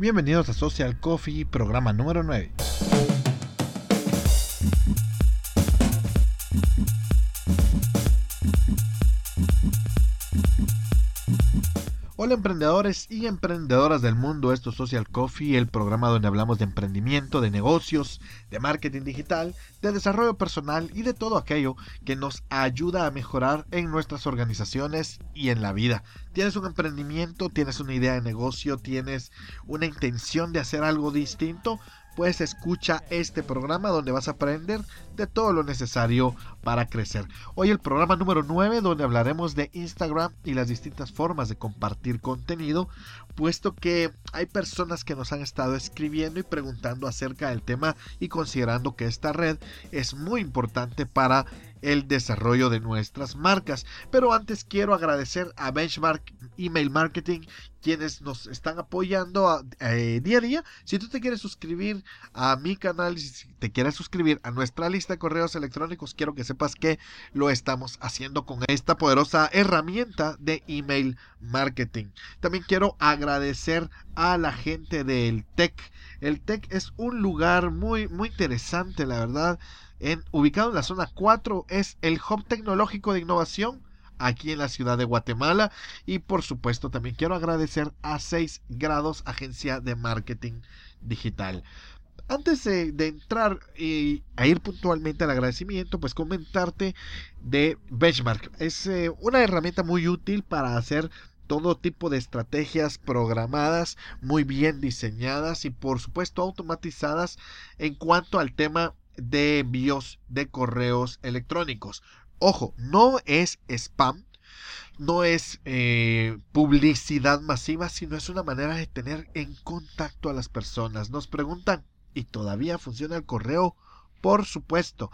Bienvenidos a Social Coffee, programa número 9. Hola emprendedores y emprendedoras del mundo, esto es Social Coffee, el programa donde hablamos de emprendimiento, de negocios, de marketing digital, de desarrollo personal y de todo aquello que nos ayuda a mejorar en nuestras organizaciones y en la vida. Tienes un emprendimiento, tienes una idea de negocio, tienes una intención de hacer algo distinto, pues escucha este programa donde vas a aprender de todo lo necesario para crecer. Hoy el programa número 9 donde hablaremos de Instagram y las distintas formas de compartir contenido, puesto que hay personas que nos han estado escribiendo y preguntando acerca del tema y considerando que esta red es muy importante para el desarrollo de nuestras marcas. Pero antes quiero agradecer a Benchmark Email Marketing quienes nos están apoyando eh, día a día. Si tú te quieres suscribir a mi canal, si te quieres suscribir a nuestra lista de correos electrónicos, quiero que sepas que lo estamos haciendo con esta poderosa herramienta de email marketing. También quiero agradecer a la gente del TEC. El TEC es un lugar muy, muy interesante, la verdad. En, ubicado en la zona 4, es el hub tecnológico de innovación aquí en la ciudad de Guatemala. Y por supuesto también quiero agradecer a 6 grados Agencia de Marketing Digital. Antes de, entrar y a ir puntualmente al agradecimiento, pues comentarte de Benchmark. Es eh, una herramienta muy útil para hacer todo tipo de estrategias programadas, muy bien diseñadas y por supuesto automatizadas en cuanto al tema de envíos de correos electrónicos. Ojo, no es spam, no es eh, publicidad masiva, sino es una manera de tener en contacto a las personas. Nos preguntan, ¿y todavía funciona el correo? Por supuesto.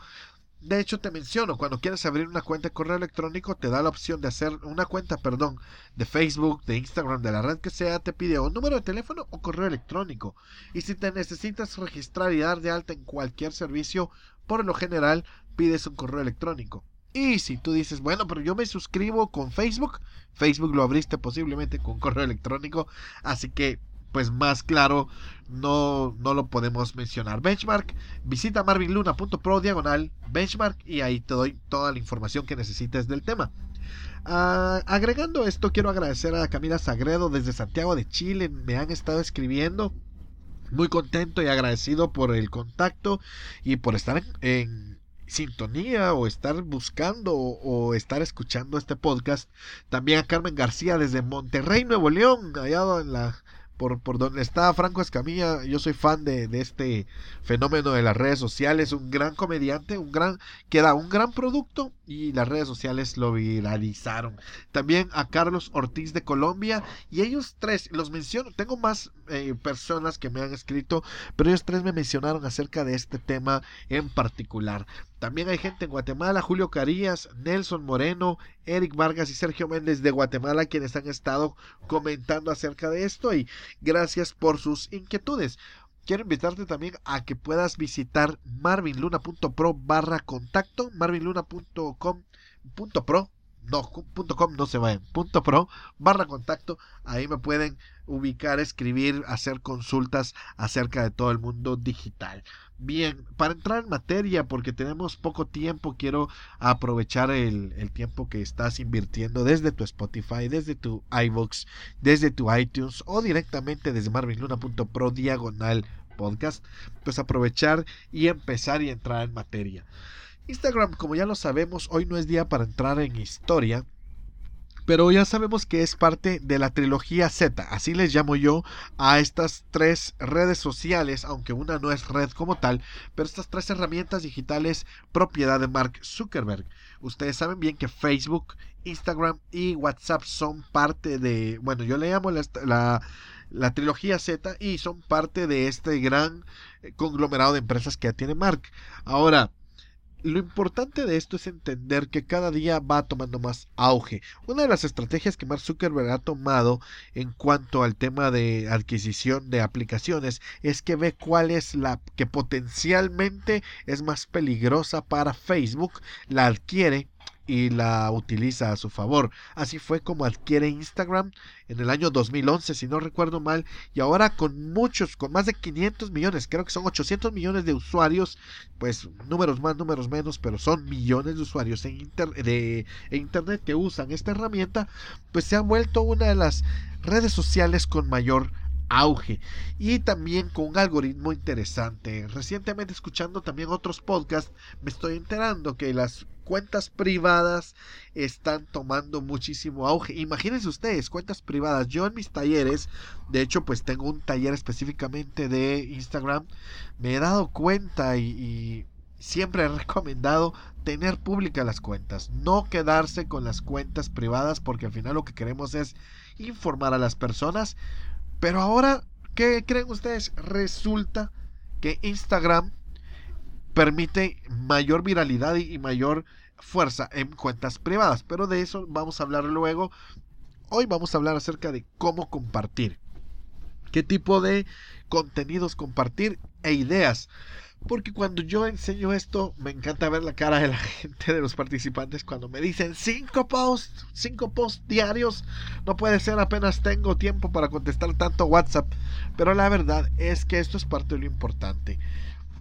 De hecho, te menciono, cuando quieres abrir una cuenta de correo electrónico, te da la opción de hacer una cuenta, perdón, de Facebook, de Instagram, de la red que sea, te pide un número de teléfono o correo electrónico. Y si te necesitas registrar y dar de alta en cualquier servicio, por lo general pides un correo electrónico. Y si tú dices, bueno, pero yo me suscribo con Facebook, Facebook lo abriste posiblemente con correo electrónico, así que pues más claro no, no lo podemos mencionar. Benchmark, visita marvinluna.pro diagonal benchmark y ahí te doy toda la información que necesites del tema. Ah, agregando esto, quiero agradecer a Camila Sagredo desde Santiago de Chile, me han estado escribiendo. Muy contento y agradecido por el contacto y por estar en sintonía o estar buscando o, estar escuchando este podcast. También a Carmen García desde Monterrey, Nuevo León, allá en la por, por donde está Franco Escamilla, yo soy fan de, de, este fenómeno de las redes sociales, un gran comediante, un gran, que da un gran producto y las redes sociales lo viralizaron. También a Carlos Ortiz de Colombia y ellos tres, los menciono, tengo más eh, personas que me han escrito, pero ellos tres me mencionaron acerca de este tema en particular. También hay gente en Guatemala, Julio Carías, Nelson Moreno, Eric Vargas y Sergio Méndez de Guatemala quienes han estado comentando acerca de esto y gracias por sus inquietudes. Quiero invitarte también a que puedas visitar marvinluna.pro barra contacto, marvinluna.com.pro no, punto .com no se vayan, punto .pro barra contacto, ahí me pueden ubicar, escribir, hacer consultas acerca de todo el mundo digital. Bien, para entrar en materia, porque tenemos poco tiempo, quiero aprovechar el, tiempo que estás invirtiendo desde tu Spotify, desde tu iVoox, desde tu iTunes o directamente desde marvinluna.pro diagonal podcast, pues aprovechar y empezar y entrar en materia. Instagram, como ya lo sabemos, hoy no es día para entrar en historia, pero ya sabemos que es parte de la trilogía Z, así les llamo yo a estas tres redes sociales, aunque una no es red como tal, pero estas tres herramientas digitales propiedad de Mark Zuckerberg. Ustedes saben bien que Facebook, Instagram y WhatsApp son parte de, bueno, yo le llamo la, la, trilogía Z y son parte de este gran eh, conglomerado de empresas que ya tiene Mark. Ahora, lo importante de esto es entender que cada día va tomando más auge. Una de las estrategias que Mark Zuckerberg ha tomado en cuanto al tema de adquisición de aplicaciones es que ve cuál es la que potencialmente es más peligrosa para Facebook, la adquiere y la utiliza a su favor. Así fue como adquiere Instagram en el año 2011, si no recuerdo mal, y ahora con muchos, con más de 500 millones, creo que son 800 millones de usuarios, pues números más, números menos, pero son millones de usuarios en, de, en Internet que usan esta herramienta, pues se ha vuelto una de las redes sociales con mayor auge y también con un algoritmo interesante. Recientemente escuchando también otros podcasts me estoy enterando que las cuentas privadas están tomando muchísimo auge. Imagínense ustedes, cuentas privadas. Yo en mis talleres, de hecho pues tengo un taller específicamente de Instagram, me he dado cuenta y, siempre he recomendado tener públicas las cuentas, no quedarse con las cuentas privadas porque al final lo que queremos es informar a las personas pero ahora, ¿qué creen ustedes? Resulta que Instagram permite mayor viralidad y mayor fuerza en cuentas privadas. Pero de eso vamos a hablar luego. Hoy vamos a hablar acerca de cómo compartir. ¿Qué tipo de contenidos compartir e ideas? Porque cuando yo enseño esto, me encanta ver la cara de la gente, de los participantes, cuando me dicen cinco posts, cinco posts diarios. No puede ser, apenas tengo tiempo para contestar tanto WhatsApp. Pero la verdad es que esto es parte de lo importante.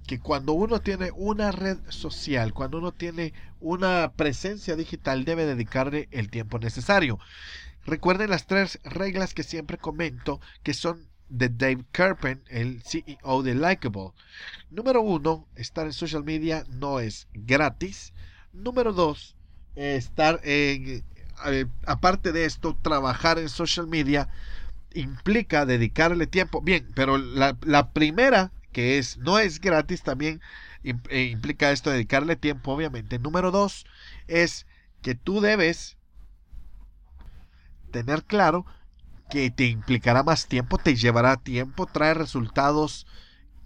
Que cuando uno tiene una red social, cuando uno tiene una presencia digital, debe dedicarle el tiempo necesario. Recuerden las tres reglas que siempre comento, que son de Dave Kerpen, el CEO de Likeable. Número uno, estar en social media no es gratis. Número dos, estar en, eh, aparte de esto, trabajar en social media implica dedicarle tiempo. Bien, pero la, la primera, que no es gratis, también eh, implica esto, dedicarle tiempo, obviamente. Número dos, es que tú debes tener claro que te implicará más tiempo, te llevará tiempo, trae resultados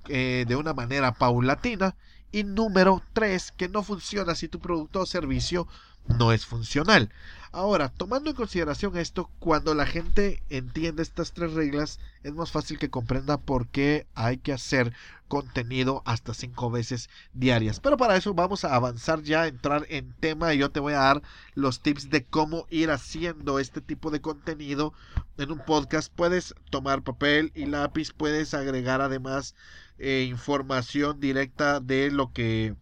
eh, de una manera paulatina. Y número 3, que no funciona si tu producto o servicio no es funcional. Ahora, tomando en consideración esto, cuando la gente entiende estas tres reglas, es más fácil que comprenda por qué hay que hacer contenido hasta cinco veces diarias. Pero para eso vamos a avanzar ya, entrar en tema y yo te voy a dar los tips de cómo ir haciendo este tipo de contenido en un podcast. Puedes tomar papel y lápiz, puedes agregar además eh, información directa de lo que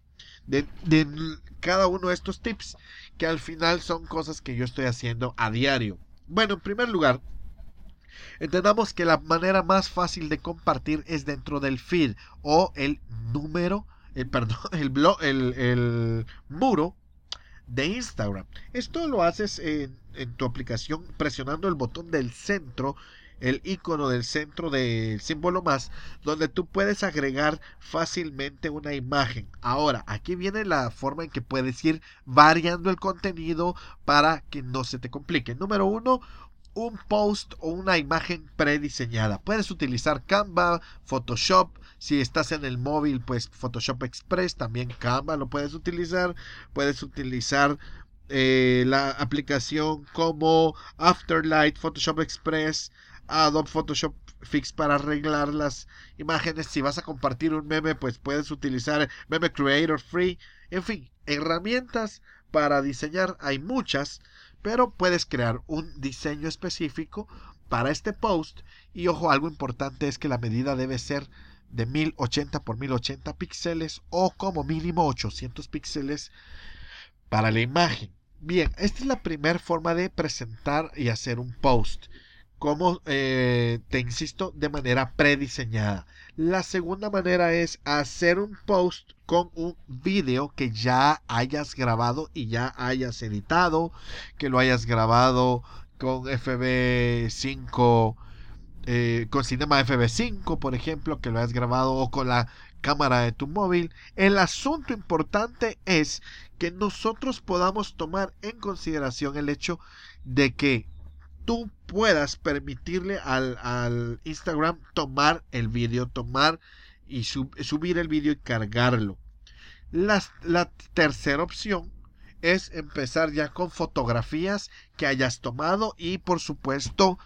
de, de cada uno de estos tips que al final son cosas que yo estoy haciendo a diario. Bueno, en primer lugar, entendamos que la manera más fácil de compartir es dentro del feed o el número, el, perdón, el, blog, el, el muro de Instagram. Esto lo haces en, en, tu aplicación presionando el botón del centro el icono del centro del símbolo más, donde tú puedes agregar fácilmente una imagen. Ahora, aquí viene la forma en que puedes ir variando el contenido para que no se te complique. Número uno, un post o una imagen prediseñada. Puedes utilizar Canva, Photoshop. Si estás en el móvil, pues Photoshop Express, también Canva lo puedes utilizar. Puedes utilizar eh, la aplicación como Afterlight, Photoshop Express, Adobe Photoshop Fix para arreglar las imágenes. Si vas a compartir un meme, pues puedes utilizar Meme Creator Free. En fin, herramientas para diseñar hay muchas, pero puedes crear un diseño específico para este post. Y ojo, algo importante es que la medida debe ser de 1080 por 1080 píxeles o como mínimo 800 píxeles para la imagen. Bien, esta es la primera forma de presentar y hacer un post como eh, te insisto, de manera prediseñada. La segunda manera es hacer un post con un video que ya hayas grabado y ya hayas editado, que lo hayas grabado con FB5, eh, con Cinema FB5, por ejemplo, que lo hayas grabado o con la cámara de tu móvil. El asunto importante es que nosotros podamos tomar en consideración el hecho de que tú puedas permitirle al, Instagram tomar el vídeo, tomar y subir el vídeo y cargarlo. La, la tercera opción es empezar ya con fotografías que hayas tomado y por supuesto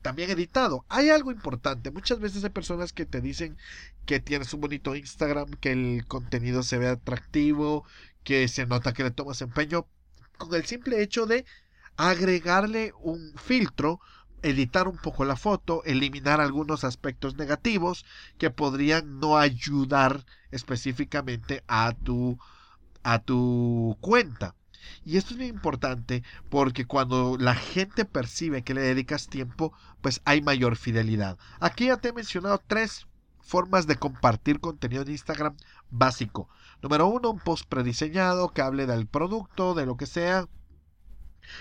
también editado. Hay algo importante. Muchas veces hay personas que te dicen que tienes un bonito Instagram, que el contenido se ve atractivo, que se nota que le tomas empeño con el simple hecho de agregarle un filtro, editar un poco la foto, eliminar algunos aspectos negativos que podrían no ayudar específicamente a tu a tu cuenta. Y esto es muy importante porque cuando la gente percibe que le dedicas tiempo, pues hay mayor fidelidad. Aquí ya te he mencionado tres formas de compartir contenido en Instagram básico. Número uno, un post prediseñado que hable del producto, de lo que sea.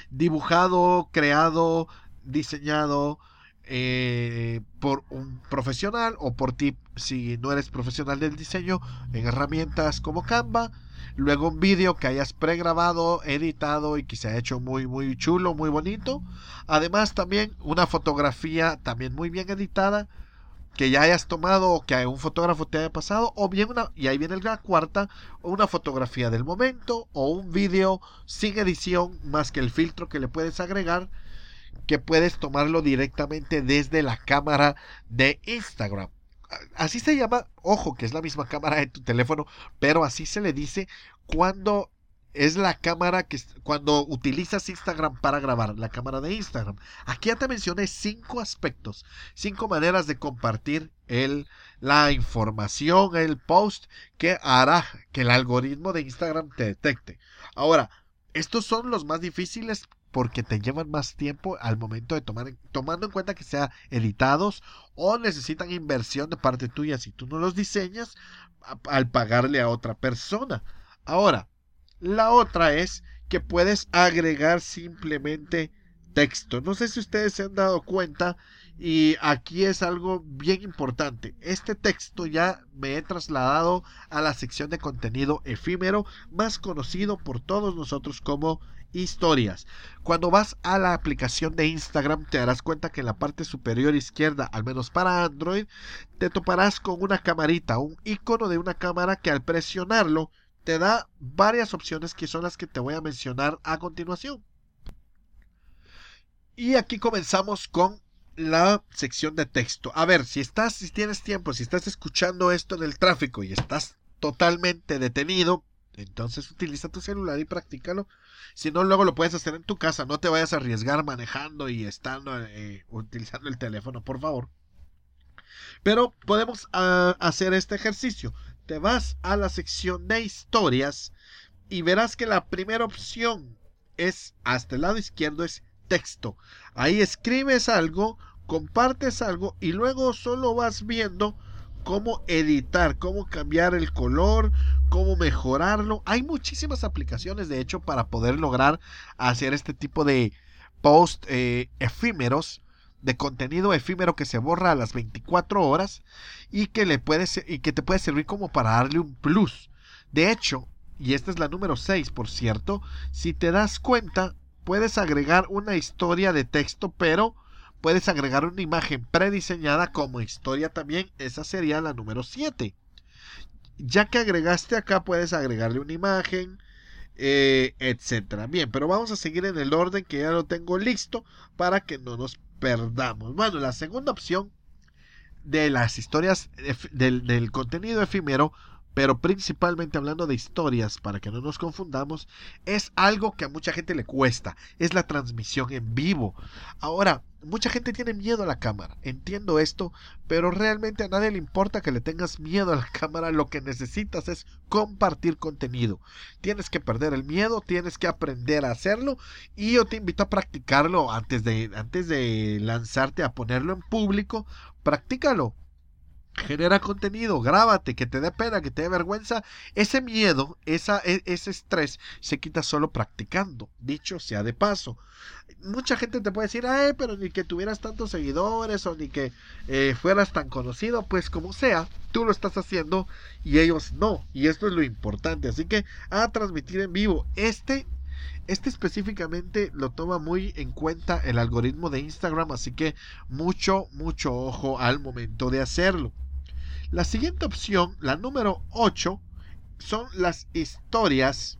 Dibujado, creado, diseñado eh, por un profesional o por ti si no eres profesional del diseño en herramientas como Canva Luego un vídeo que hayas pregrabado, editado y que se ha hecho muy muy chulo, muy bonito. Además también una fotografía también muy bien editada que ya hayas tomado o que un fotógrafo te haya pasado o bien una y ahí viene la cuarta una fotografía del momento o un vídeo sin edición más que el filtro que le puedes agregar que puedes tomarlo directamente desde la cámara de Instagram. Así se llama, ojo, que es la misma cámara de tu teléfono, pero así se le dice cuando es la cámara que cuando utilizas Instagram para grabar, la cámara de Instagram. Aquí ya te mencioné cinco aspectos, cinco maneras de compartir el, la información, el post que hará que el algoritmo de Instagram te detecte. Ahora, estos son los más difíciles porque te llevan más tiempo al momento de tomar, tomando en cuenta que sean editados o necesitan inversión de parte tuya si tú no los diseñas al pagarle a otra persona. Ahora, la otra es que puedes agregar simplemente texto. No sé si ustedes se han dado cuenta y aquí es algo bien importante. Este texto ya me he trasladado a la sección de contenido efímero, más conocido por todos nosotros como historias. Cuando vas a la aplicación de Instagram te darás cuenta que en la parte superior izquierda, al menos para Android, te toparás con una camarita, un icono de una cámara que al presionarlo te da varias opciones que son las que te voy a mencionar a continuación. Y aquí comenzamos con la sección de texto. A ver, si estás, si tienes tiempo, si estás escuchando esto en el tráfico y estás totalmente detenido, entonces utiliza tu celular y practícalo. Si no, luego lo puedes hacer en tu casa. No te vayas a arriesgar manejando y estando eh, utilizando el teléfono, por favor. Pero podemos ah, hacer este ejercicio. Te vas a la sección de historias y verás que la primera opción es hasta el lado izquierdo es texto. Ahí escribes algo, compartes algo y luego solo vas viendo cómo editar, cómo cambiar el color, cómo mejorarlo. Hay muchísimas aplicaciones, de hecho, para poder lograr hacer este tipo de post eh, efímeros de contenido efímero que se borra a las 24 horas y que le puede y que te puede servir como para darle un plus. De hecho, y esta es la número 6, por cierto, si te das cuenta, puedes agregar una historia de texto, pero puedes agregar una imagen prediseñada como historia también. Esa sería la número 7 ya que agregaste acá puedes agregarle una imagen, eh, etcétera. Bien, pero vamos a seguir en el orden que ya lo tengo listo para que no nos perdamos. Bueno, la segunda opción de las historias del, del contenido efímero pero principalmente hablando de historias, para que no nos confundamos, es algo que a mucha gente le cuesta, es la transmisión en vivo. Ahora, mucha gente tiene miedo a la cámara, entiendo esto, pero realmente a nadie le importa que le tengas miedo a la cámara, lo que necesitas es compartir contenido. Tienes que perder el miedo, tienes que aprender a hacerlo y yo te invito a practicarlo antes de, antes de lanzarte a ponerlo en público, practícalo genera contenido, grábate, que te dé pena, que te dé vergüenza. Ese miedo, esa, e, ese estrés se quita solo practicando, dicho sea de paso. Mucha gente te puede decir, ay, pero ni que tuvieras tantos seguidores o ni que eh, fueras tan conocido, pues como sea, tú lo estás haciendo y ellos no. Y esto es lo importante. Así que a transmitir en vivo. Este este específicamente lo toma muy en cuenta el algoritmo de Instagram, así que mucho, mucho ojo al momento de hacerlo. La siguiente opción, la número 8, son las historias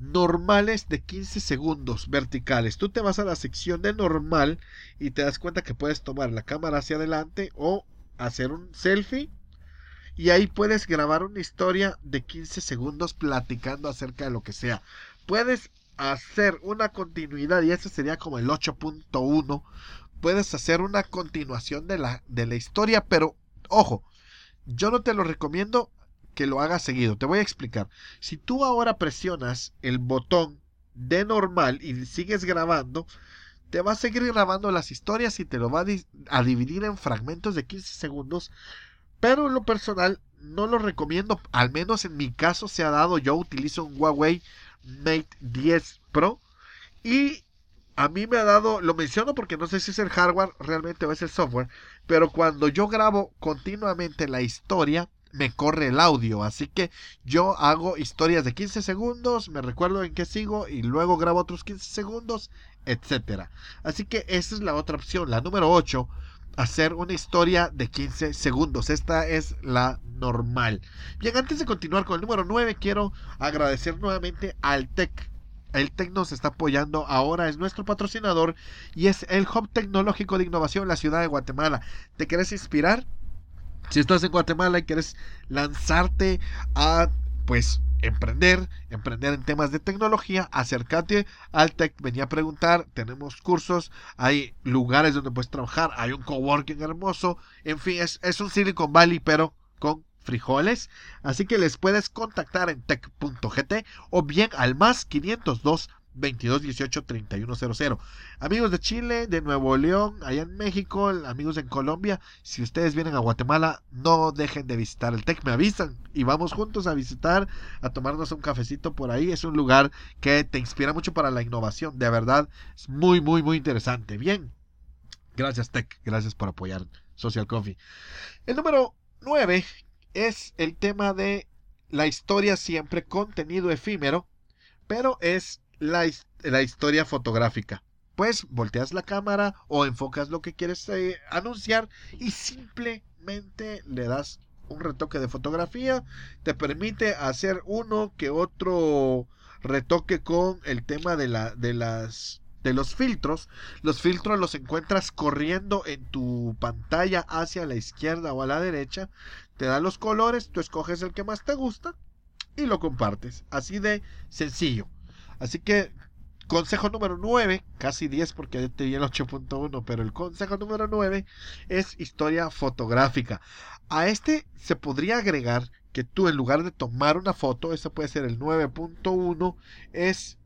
normales de 15 segundos verticales. Tú te vas a la sección de normal y te das cuenta que puedes tomar la cámara hacia adelante o hacer un selfie y ahí puedes grabar una historia de 15 segundos platicando acerca de lo que sea. puedes hacer una continuidad y ese sería como el 8.1 puedes hacer una continuación de la, de la historia pero ojo yo no te lo recomiendo que lo hagas seguido. Te voy a explicar. Si tú ahora presionas el botón de normal y sigues grabando te va a seguir grabando las historias y te lo va a, dividir en fragmentos de 15 segundos pero en lo personal no lo recomiendo. Al menos en mi caso se ha dado. Yo utilizo un Huawei Mate 10 Pro. Y a mí me ha dado, lo menciono porque no sé si es el hardware realmente o es el software, pero cuando yo grabo continuamente la historia, me corre el audio. Así que yo hago historias de 15 segundos, me recuerdo en qué sigo y luego grabo otros 15 segundos, etcétera. Así que esa es la otra opción, la número 8 hacer una historia de 15 segundos. Esta es la normal. Bien, antes de continuar con el número 9, quiero agradecer nuevamente al TEC. El TEC nos está apoyando ahora, es nuestro patrocinador y es el Hub Tecnológico de Innovación en la ciudad de Guatemala. ¿Te quieres inspirar? Si estás en Guatemala y quieres lanzarte a, pues, emprender, emprender en temas de tecnología, acércate al TEC, venía a preguntar, tenemos cursos, hay lugares donde puedes trabajar, hay un coworking hermoso, en fin, es, es un Silicon Valley, pero con frijoles, así que les puedes contactar en tech.gt o bien al más 502 2218 3100. Amigos de Chile, de Nuevo León, allá en México, amigos en Colombia, si ustedes vienen a Guatemala, no dejen de visitar el TEC, me avisan y vamos juntos a visitar, a tomarnos un cafecito por ahí. Es un lugar que te inspira mucho para la innovación, de verdad, es muy, muy, muy interesante. Bien, gracias TEC, gracias por apoyar Social Coffee. El número 9 es el tema de la historia siempre contenido efímero, pero es la, historia fotográfica. Pues volteas la cámara o enfocas lo que quieres eh, anunciar y simplemente le das un retoque de fotografía. Te permite hacer uno que otro retoque con el tema de, la, de las de los filtros. Los filtros los encuentras corriendo en tu pantalla hacia la izquierda o a la derecha. Te da los colores, tú escoges el que más te gusta y lo compartes. Así de sencillo. Así que consejo número 9, casi 10 porque te di el 8.1, pero el consejo número 9 es historia fotográfica. A este se podría agregar que tú en lugar de tomar una foto, eso puede ser el 9.1, es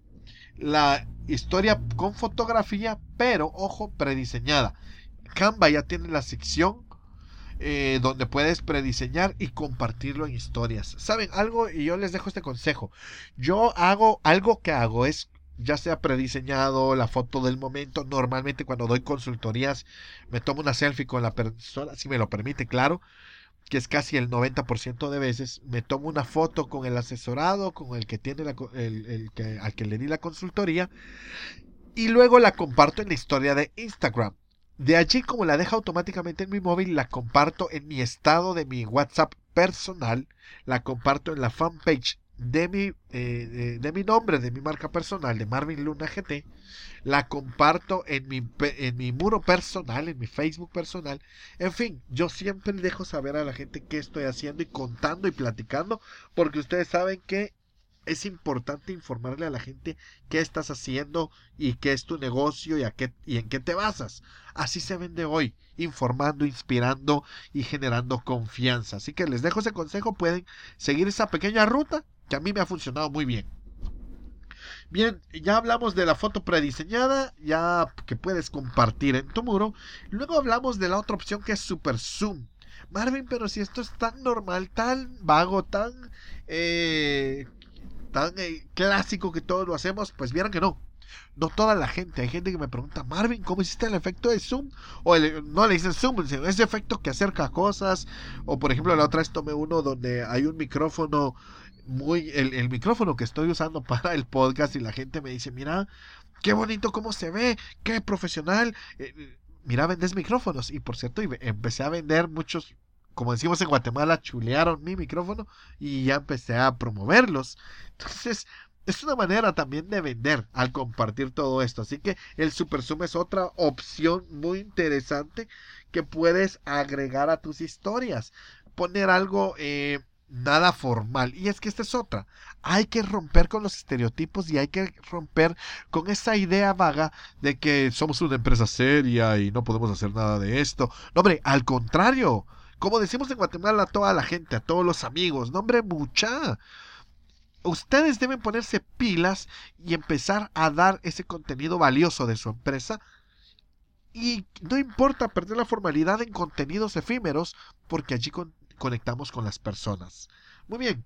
la historia con fotografía, pero ojo, prediseñada. Canva ya tiene la sección eh, donde puedes prediseñar y compartirlo en historias. ¿Saben algo? Y yo les dejo este consejo. Yo hago algo que hago es ya sea prediseñado, la foto del momento. Normalmente cuando doy consultorías me tomo una selfie con la persona, si me lo permite, claro, que es casi el 90% de veces. Me tomo una foto con el asesorado, con el que tiene la, el que, al que le di la consultoría. Y luego la comparto en la historia de Instagram. De allí, como la deja automáticamente en mi móvil, la comparto en mi estado de mi WhatsApp personal, la comparto en la fanpage de mi, eh, de, mi nombre, de mi marca personal, de Marvin Luna GT, la comparto en mi, en mi muro personal, en mi Facebook personal. En fin, yo siempre dejo saber a la gente qué estoy haciendo y contando y platicando, porque ustedes saben que es importante informarle a la gente qué estás haciendo y qué es tu negocio y, a qué, y en qué te basas. Así se vende hoy, informando, inspirando y generando confianza. Así que les dejo ese consejo, pueden seguir esa pequeña ruta que a mí me ha funcionado muy bien. Bien, ya hablamos de la foto prediseñada, ya que puedes compartir en tu muro. Luego hablamos de la otra opción que es Super Zoom. Marvin, pero si esto es tan normal, tan vago, tan eh, tan eh, clásico que todos lo hacemos, pues vieron que no. No toda la gente. Hay gente que me pregunta, Marvin, ¿cómo hiciste el efecto de zoom? O no le dicen zoom, sino ese efecto que acerca cosas. O por ejemplo, la otra vez tomé uno donde hay un micrófono muy. El, micrófono que estoy usando para el podcast y la gente me dice, mira, qué bonito cómo se ve, qué profesional. Eh, mira, vendes micrófonos. Y por cierto, empecé a vender muchos como decimos en Guatemala, chulearon mi micrófono y ya empecé a promoverlos. Entonces, es una manera también de vender al compartir todo esto. Así que el Super Zoom es otra opción muy interesante que puedes agregar a tus historias. Poner algo, eh, nada formal. Y es que esta es otra. Hay que romper con los estereotipos y hay que romper con esa idea vaga de que somos una empresa seria y no podemos hacer nada de esto. No, hombre, al contrario. Como decimos en Guatemala a toda la gente, a todos los amigos, no, hombre, mucha. Ustedes deben ponerse pilas y empezar a dar ese contenido valioso de su empresa. Y no importa perder la formalidad en contenidos efímeros, porque allí conectamos con las personas. Muy bien.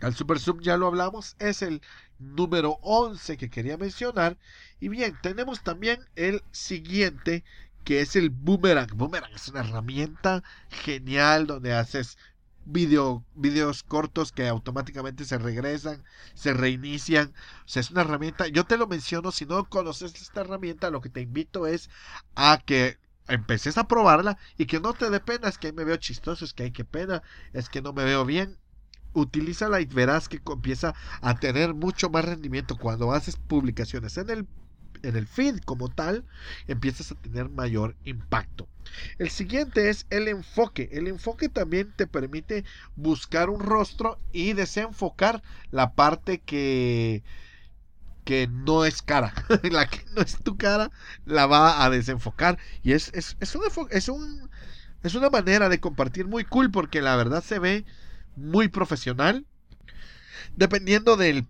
Al Super Zoom ya lo hablamos, es el número 11 que quería mencionar. Y bien, tenemos también el siguiente, que es el Boomerang. Boomerang es una herramienta genial donde haces video, videos cortos que automáticamente se regresan, se reinician. O sea, es una herramienta. Yo te lo menciono, si no conoces esta herramienta, lo que te invito es a que empeces a probarla y que no te dé pena, es que ahí me veo chistoso, es que hay que pena, es que no me veo bien. Utilízala y verás que empieza a tener mucho más rendimiento cuando haces publicaciones en el en el feed como tal, empiezas a tener mayor impacto. El siguiente es el enfoque. El enfoque también te permite buscar un rostro y desenfocar la parte que que no es cara. la que no es tu cara la va a desenfocar. Y es, es, es, es, un, es una manera de compartir muy cool porque la verdad se ve muy profesional. Dependiendo del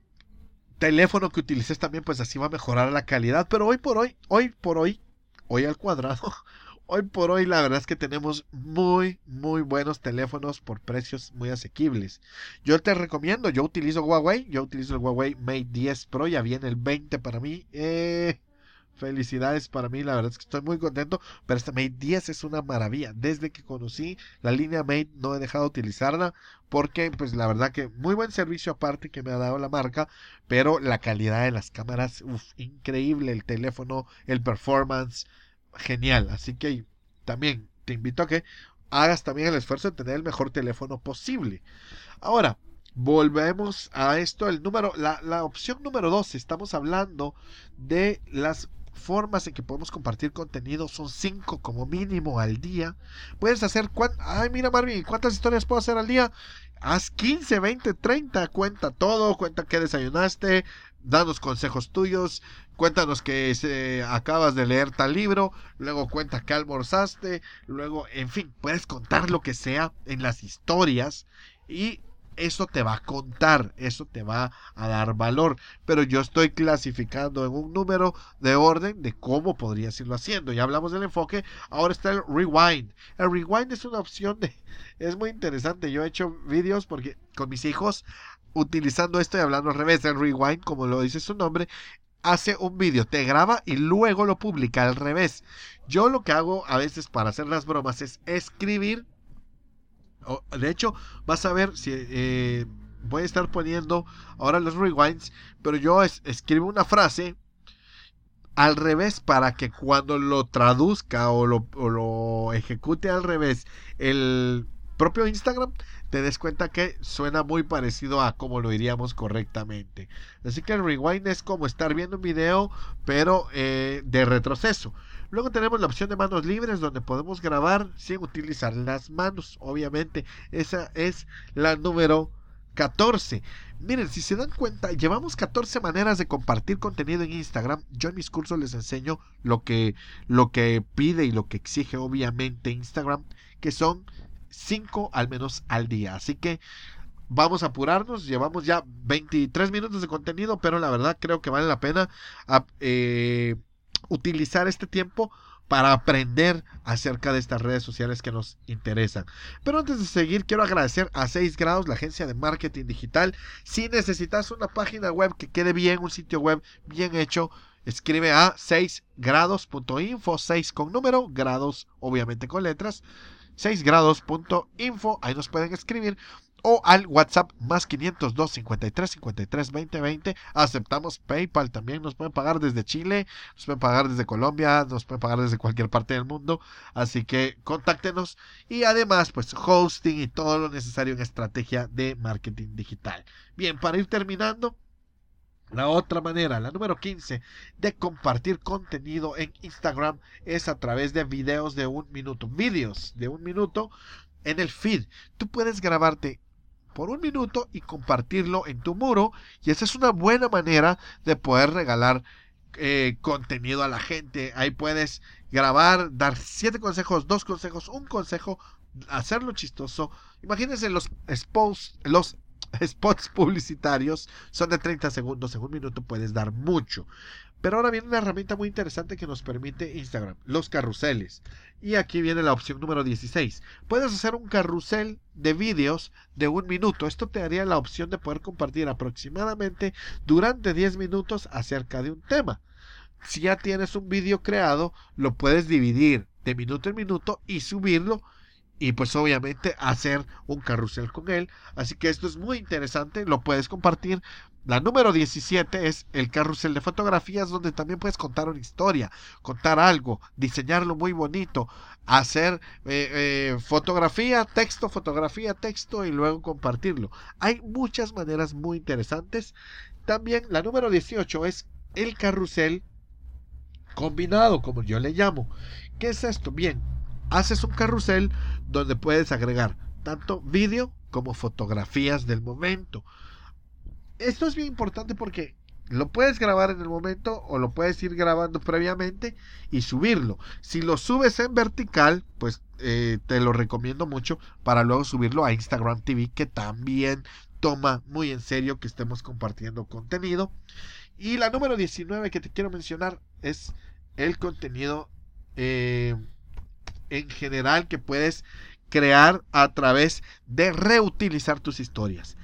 teléfono que utilices también, pues así va a mejorar la calidad. Pero hoy por hoy, hoy por hoy, hoy al cuadrado, Hoy por hoy la verdad es que tenemos muy, muy buenos teléfonos por precios muy asequibles. Yo te recomiendo, yo utilizo Huawei, yo utilizo el Huawei Mate 10 Pro, ya viene el 20 para mí. Eh, felicidades para mí, la verdad es que estoy muy contento, pero este Mate 10 es una maravilla. Desde que conocí la línea Mate no he dejado de utilizarla porque pues la verdad que muy buen servicio aparte que me ha dado la marca, pero la calidad de las cámaras, uf, increíble el teléfono, el performance genial. Así que también te invito a que hagas también el esfuerzo de tener el mejor teléfono posible. Ahora, volvemos a esto, el número, la, la opción número 12, estamos hablando de las formas en que podemos compartir contenido son 5 como mínimo al día. Puedes hacer, ay mira Marvin, ¿cuántas historias puedo hacer al día? Haz 15, 20, 30, cuenta todo, cuenta que desayunaste, danos consejos tuyos, cuéntanos que se, acabas de leer tal libro, luego cuenta que almorzaste, luego, en fin, puedes contar lo que sea en las historias y eso te va a contar, eso te va a dar valor. Pero yo estoy clasificando en un número de orden de cómo podrías irlo haciendo. Ya hablamos del enfoque, ahora está el rewind. El rewind es una opción de... Es muy interesante. Yo he hecho vídeos porque con mis hijos utilizando esto y hablando al revés. El rewind, como lo dice su nombre, hace un vídeo, te graba y luego lo publica al revés. Yo lo que hago a veces para hacer las bromas es escribir. De hecho, vas a ver si eh, voy a estar poniendo ahora los rewinds, pero yo escribo una frase al revés para que cuando lo traduzca o lo, o lo ejecute al revés el propio Instagram te des cuenta que suena muy parecido a como lo diríamos correctamente. Así que el rewind es como estar viendo un video, pero eh, de retroceso. Luego tenemos la opción de manos libres, donde podemos grabar sin utilizar las manos. Obviamente, esa es la número 14. Miren, si se dan cuenta, llevamos 14 maneras de compartir contenido en Instagram. Yo en mis cursos les enseño lo que, lo que pide y lo que exige obviamente Instagram, que son 5 al menos al día. Así que vamos a apurarnos. Llevamos ya 23 minutos de contenido, pero la verdad creo que vale la pena eh, utilizar este tiempo para aprender acerca de estas redes sociales que nos interesan. Pero antes de seguir, quiero agradecer a 6 grados, la agencia de marketing digital. Si necesitas una página web que quede bien, un sitio web bien hecho, escribe a 6grados.info, 6 con número, grados obviamente con letras. 6grados.info, ahí nos pueden escribir o al WhatsApp más 502 53 53 20 20. Aceptamos PayPal también. Nos pueden pagar desde Chile, nos pueden pagar desde Colombia, nos pueden pagar desde cualquier parte del mundo. Así que contáctenos. Y además, pues hosting y todo lo necesario en estrategia de marketing digital. Bien, para ir terminando, la otra manera, la número 15, de compartir contenido en Instagram es a través de videos de un minuto. Videos de un minuto en el feed. Tú puedes grabarte por un minuto y compartirlo en tu muro. Y esa es una buena manera de poder regalar eh, contenido a la gente. Ahí puedes grabar, dar siete consejos, dos consejos, un consejo, hacerlo chistoso. Imagínense los spots, los spots publicitarios son de 30 segundos, en un minuto puedes dar mucho. Pero ahora viene una herramienta muy interesante que nos permite Instagram, los carruseles. Y aquí viene la opción número 16. Puedes hacer un carrusel de vídeos de un minuto. Esto te daría la opción de poder compartir aproximadamente durante 10 minutos acerca de un tema. Si ya tienes un vídeo creado, lo puedes dividir de minuto en minuto y subirlo y pues obviamente hacer un carrusel con él. Así que esto es muy interesante, lo puedes compartir. La número 17 es el carrusel de fotografías donde también puedes contar una historia, contar algo, diseñarlo muy bonito, hacer eh, eh, fotografía, texto, fotografía, texto y luego compartirlo. Hay muchas maneras muy interesantes. También la número 18 es el carrusel combinado, como yo le llamo. ¿Qué es esto? Bien, haces un carrusel donde puedes agregar tanto vídeo como fotografías del momento. Esto es bien importante porque lo puedes grabar en el momento o lo puedes ir grabando previamente y subirlo. Si lo subes en vertical, pues eh, te lo recomiendo mucho para luego subirlo a Instagram TV que también toma muy en serio que estemos compartiendo contenido. Y la número 19 que te quiero mencionar es el contenido eh, en general que puedes crear a través de reutilizar tus historias.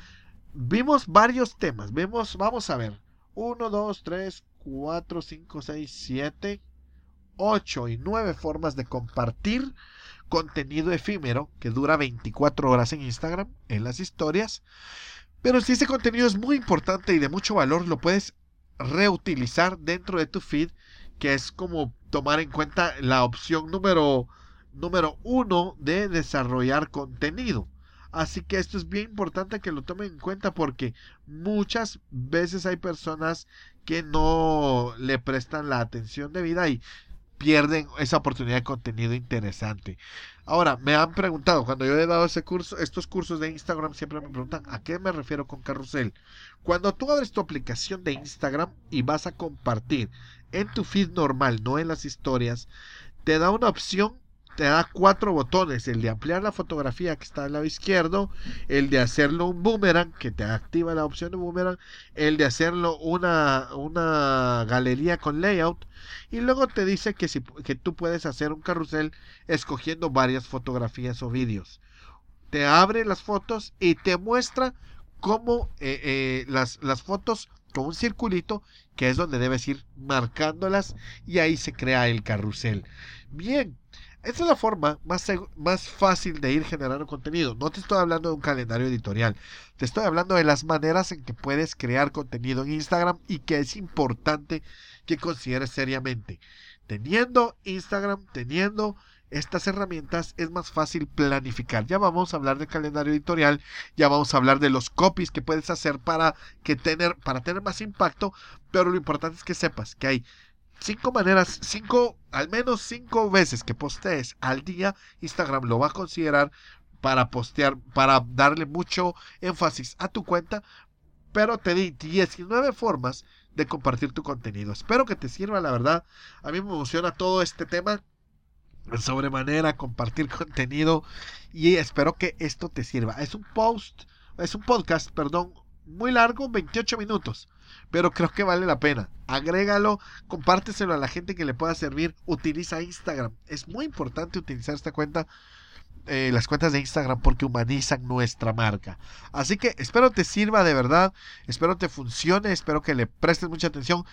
Vimos varios temas. Vemos, vamos a ver. 1, 2, 3, 4, 5, 6, 7, 8 y 9 formas de compartir contenido efímero que dura 24 horas en Instagram, en las historias. Pero si ese contenido es muy importante y de mucho valor, lo puedes reutilizar dentro de tu feed, que es como tomar en cuenta la opción número número uno de desarrollar contenido. Así que esto es bien importante que lo tomen en cuenta porque muchas veces hay personas que no le prestan la atención debida y pierden esa oportunidad de contenido interesante. Ahora, me han preguntado, cuando yo he dado ese curso, estos cursos de Instagram siempre me preguntan, ¿a qué me refiero con carrusel? Cuando tú abres tu aplicación de Instagram y vas a compartir en tu feed normal, no en las historias, te da una opción te da cuatro botones, el de ampliar la fotografía que está al lado izquierdo, el de hacerlo un boomerang, que te activa la opción de boomerang, el de hacerlo una, una galería con layout, y luego te dice que, si, que tú puedes hacer un carrusel escogiendo varias fotografías o vídeos. Te abre las fotos y te muestra cómo eh, eh, las, las fotos con un circulito que es donde debes ir marcándolas y ahí se crea el carrusel. Bien, esta es la forma más, más fácil de ir generando contenido. No te estoy hablando de un calendario editorial. Te estoy hablando de las maneras en que puedes crear contenido en Instagram y que es importante que consideres seriamente. Teniendo Instagram, teniendo estas herramientas es más fácil planificar. Ya vamos a hablar del calendario editorial, ya vamos a hablar de los copies que puedes hacer para que tener para tener más impacto, pero lo importante es que sepas que hay cinco maneras, cinco, al menos cinco veces que postees al día, Instagram lo va a considerar para postear, para darle mucho énfasis a tu cuenta, pero te di 19 formas de compartir tu contenido. Espero que te sirva, la verdad. A mí me emociona todo este tema. Sobremanera, compartir contenido. Y espero que esto te sirva. Es un post, es un podcast, perdón, muy largo, 28 minutos pero creo que vale la pena. Agrégalo, compárteselo a la gente que le pueda servir. Utiliza Instagram. Es muy importante utilizar esta cuenta, eh, las cuentas de Instagram, porque humanizan nuestra marca. Así que espero te sirva de verdad, espero te funcione, espero que le prestes mucha atención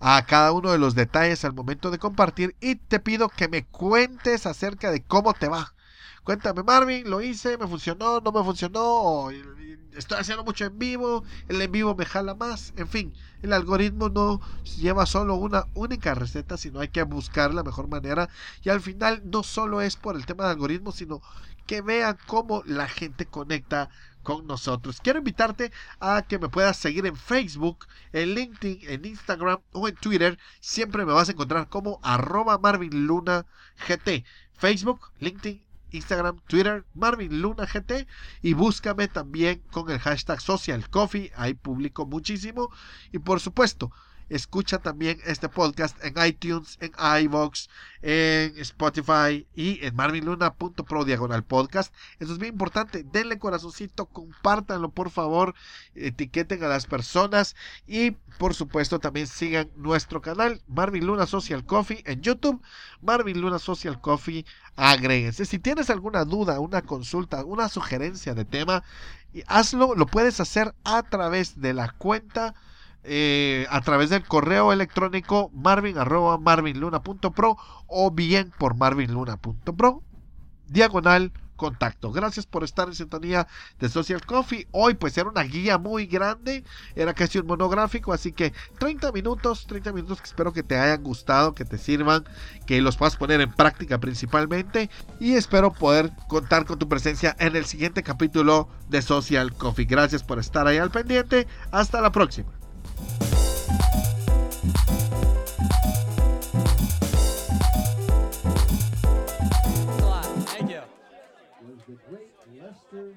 a cada uno de los detalles al momento de compartir y te pido que me cuentes acerca de cómo te va Cuéntame, Marvin, lo hice, me funcionó, no me funcionó, estoy haciendo mucho en vivo, el en vivo me jala más, en fin, el algoritmo no lleva solo una única receta, sino hay que buscar la mejor manera y al final no solo es por el tema de algoritmo, sino que vean cómo la gente conecta con nosotros. Quiero invitarte a que me puedas seguir en Facebook, en LinkedIn, en Instagram o en Twitter. Siempre me vas a encontrar como arroba Marvin Luna GT. Facebook, LinkedIn, Instagram, Twitter, Marvin Luna GT y búscame también con el hashtag Social Coffee, ahí publico muchísimo. Y por supuesto Escucha también este podcast en iTunes, en iVoox, en Spotify y en marvinluna.pro diagonal podcast. Eso es bien importante. Denle corazoncito, compártanlo por favor, etiqueten a las personas y por supuesto también sigan nuestro canal Marvin Luna Social Coffee en YouTube, Marvin Luna Social Coffee. Agréguense. Si tienes alguna duda, una consulta, una sugerencia de tema, hazlo, lo puedes hacer a través de la cuenta eh, a través del correo electrónico marvin arroba marvinluna.pro o bien por marvinluna.pro diagonal contacto. Gracias por estar en sintonía de Social Coffee. Hoy pues era una guía muy grande, era casi un monográfico, así que 30 minutos, 30 minutos que espero que te hayan gustado, que te sirvan, que los puedas poner en práctica principalmente y espero poder contar con tu presencia en el siguiente capítulo de Social Coffee. Gracias por estar ahí al pendiente. Hasta la próxima. Thank you. Was the great Lester.